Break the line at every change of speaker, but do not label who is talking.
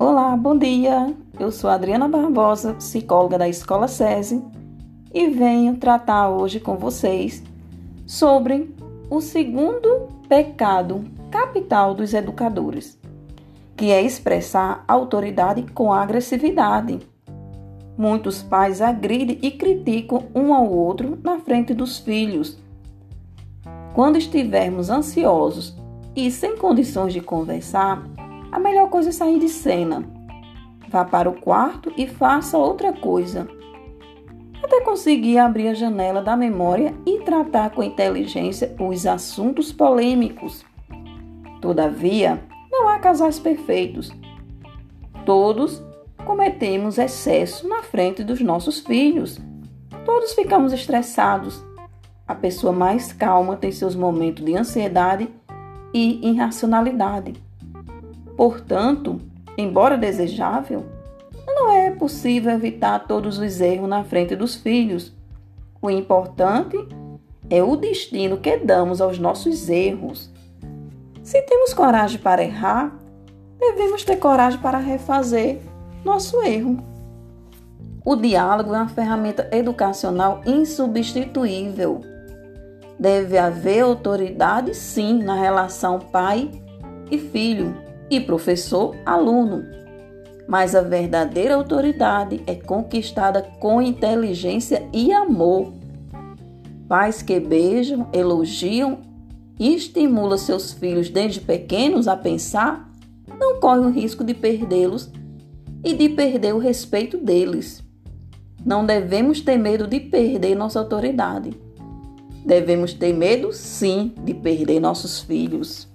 Olá, bom dia. Eu sou Adriana Barbosa, psicóloga da Escola SESI, e venho tratar hoje com vocês sobre o segundo pecado capital dos educadores, que é expressar autoridade com agressividade. Muitos pais agridem e criticam um ao outro na frente dos filhos. Quando estivermos ansiosos e sem condições de conversar, a melhor coisa é sair de cena. Vá para o quarto e faça outra coisa. Até conseguir abrir a janela da memória e tratar com inteligência os assuntos polêmicos. Todavia, não há casais perfeitos. Todos cometemos excesso na frente dos nossos filhos. Todos ficamos estressados. A pessoa mais calma tem seus momentos de ansiedade e irracionalidade. Portanto, embora desejável, não é possível evitar todos os erros na frente dos filhos. O importante é o destino que damos aos nossos erros. Se temos coragem para errar, devemos ter coragem para refazer nosso erro. O diálogo é uma ferramenta educacional insubstituível. Deve haver autoridade, sim, na relação pai e filho e professor-aluno. Mas a verdadeira autoridade é conquistada com inteligência e amor. Pais que beijam, elogiam e estimulam seus filhos desde pequenos a pensar, não correm o risco de perdê-los e de perder o respeito deles. Não devemos ter medo de perder nossa autoridade. Devemos ter medo, sim, de perder nossos filhos.